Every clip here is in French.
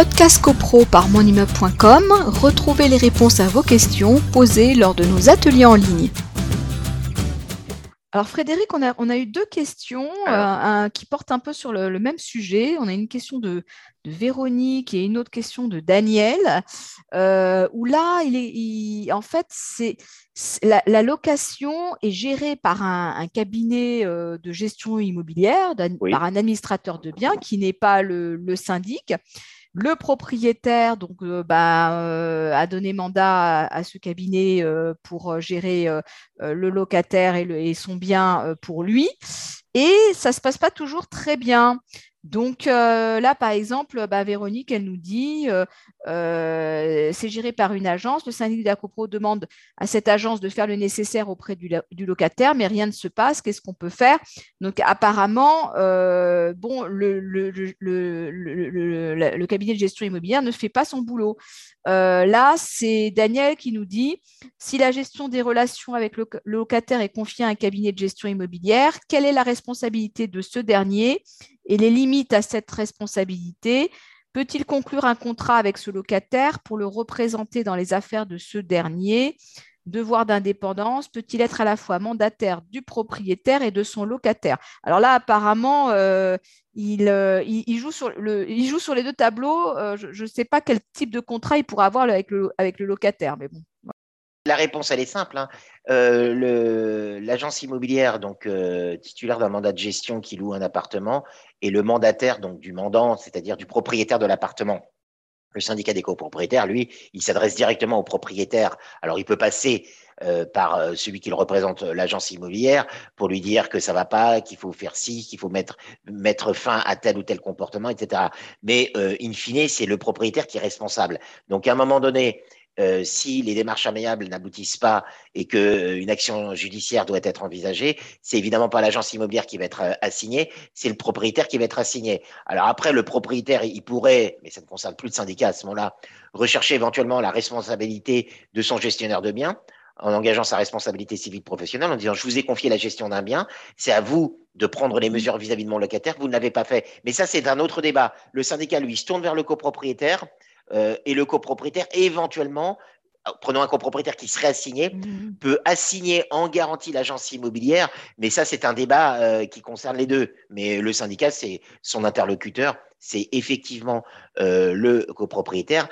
Podcast CoPro par monimmeuble.com, retrouvez les réponses à vos questions posées lors de nos ateliers en ligne. Alors Frédéric, on a, eu deux questions euh, qui portent un peu sur le, même sujet. On a une question de, Véronique et une autre question de Daniel, euh, où là, il est, en fait, c'est la, location est gérée par un, cabinet euh, de gestion immobilière, par un administrateur de biens qui n'est pas le syndic. Le propriétaire donc, euh, bah, euh, a donné mandat à, ce cabinet euh, pour gérer le locataire et, son bien pour lui. Et ça ne se passe pas toujours très bien. Donc là, par exemple, bah, Véronique, elle nous dit, c'est géré par une agence. Le syndic d'Acopro demande à cette agence de faire le nécessaire auprès du, locataire, mais rien ne se passe. Qu'est-ce qu'on peut faire? Donc apparemment, bon, le, le, cabinet de gestion immobilière ne fait pas son boulot. là, c'est Daniel qui nous dit, si la gestion des relations avec le locataire est confiée à un cabinet de gestion immobilière, quelle est la responsabilité de ce dernier et les limites à cette responsabilité Peut-il conclure un contrat avec ce locataire pour le représenter dans les affaires de ce dernier? Devoir d'indépendance peut-il être à la fois mandataire du propriétaire et de son locataire? Alors là, apparemment, euh, euh, il, joue sur les deux tableaux. Euh, je ne sais pas quel type de contrat il pourra avoir avec le locataire, mais bon. La réponse, elle est simple. Hein. L'agence immobilière, donc titulaire d'un mandat de gestion qui loue un appartement, et le mandataire donc du mandant, c'est-à-dire du propriétaire de l'appartement. Le syndicat des copropriétaires, lui, il s'adresse directement au propriétaire. Alors, il peut passer euh, par euh, celui qui représente, euh, l'agence immobilière, pour lui dire que ça va pas, qu'il faut faire ci, qu'il faut mettre fin à tel ou tel comportement, etc. Mais, in fine, c'est le propriétaire qui est responsable. Donc, à un moment donné, euh, si les démarches amiables n'aboutissent pas et qu'une euh, action judiciaire doit être envisagée, c'est évidemment pas l'agence immobilière qui va être euh, assignée, c'est le propriétaire qui va être assigné. Alors après, le propriétaire, il pourrait, mais ça ne concerne plus le syndicat à ce moment-là, rechercher éventuellement la responsabilité de son gestionnaire de biens en engageant sa responsabilité civile professionnelle, en disant je vous ai confié la gestion d'un bien, c'est à vous de prendre les mesures vis-à-vis -vis de mon locataire, vous ne l'avez pas fait. Mais ça, c'est un autre débat. Le syndicat, lui, se tourne vers le copropriétaire euh, et le copropriétaire, éventuellement, euh, prenons un copropriétaire qui serait assigné, mhm. peut assigner en garantie l'agence immobilière, mais ça, c'est un débat euh, qui concerne les deux. Mais le syndicat, c'est son interlocuteur, c'est effectivement le copropriétaire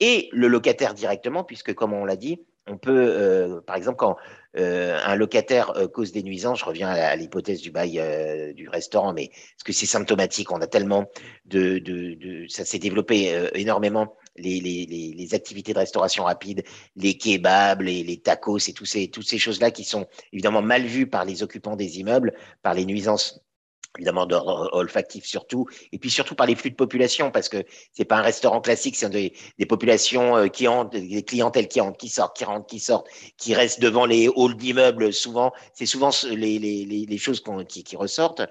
et le locataire directement, puisque, comme on l'a dit, on peut, par exemple, quand un locataire cause des nuisances, je reviens à, l'hypothèse du bail du restaurant, mais parce que c'est symptomatique, on a tellement de, ça s'est développé énormément. Les, les, les, activités de restauration rapide, les kebabs, les, les tacos et tous ces, toutes ces choses-là qui sont évidemment mal vues par les occupants des immeubles, par les nuisances évidemment olfactif surtout, et puis surtout par les flux de population, parce que c'est pas un restaurant classique, c'est des, populations euh, qui entrent, des clientèles qui entrent, qui sortent, qui rentrent, qui sortent, qui restent devant les halls d'immeubles. Souvent, c'est souvent les, les, les choses qui, ressortent.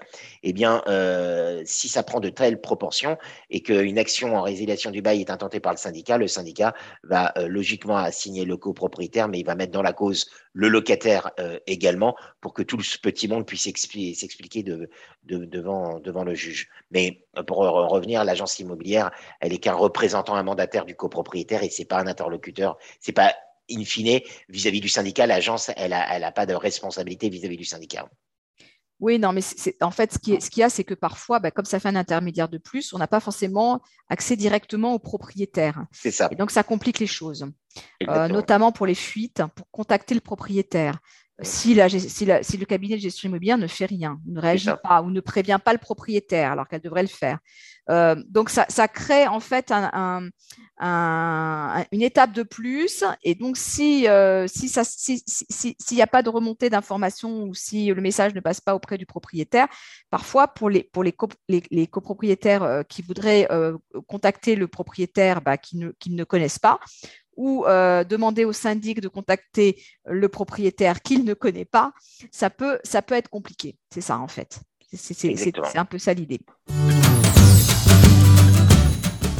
Eh bien, euh, si ça prend de telles proportions et qu'une action en résiliation du bail est intentée par le syndicat, le syndicat va euh, logiquement assigner le copropriétaire, mais il va mettre dans la cause le locataire également pour que tout ce petit monde puisse s'expliquer de, devant, devant le juge. Mais euh, pour revenir, l'agence immobilière, elle est qu'un représentant, un mandataire du copropriétaire et c'est pas un interlocuteur. C'est pas in fine vis-à-vis du syndicat. L'agence, elle a, elle a pas de responsabilité vis-à-vis du syndicat. Oui, non, mais en fait, ce qu'il y a, c'est que parfois, bah, comme ça fait un intermédiaire de plus, on n'a pas forcément accès directement au propriétaire. C'est ça. Et donc, ça complique les choses, euh, notamment pour les fuites, pour contacter le propriétaire si, le cabinet de gestion immobilière ne fait rien, ne réagit pas ou ne prévient pas le propriétaire alors qu'elle devrait le faire. Euh, donc ça, crée en fait une étape de plus. Et donc si euh, s'il n'y a pas de remontée d'informations ou si le message ne passe pas auprès du propriétaire, parfois pour les, pour les, les, copropriétaires euh, qui voudraient contacter le propriétaire bah, qui, ne, qui ne connaissent pas, ou euh, demander au syndic de contacter le propriétaire qu'il ne connaît pas, ça peut, ça peut être compliqué. C'est ça en fait. C'est un peu ça l'idée.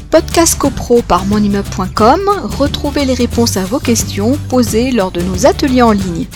Podcast CoPro par monimmeuble.com, retrouvez les réponses à vos questions posées lors de nos ateliers en ligne.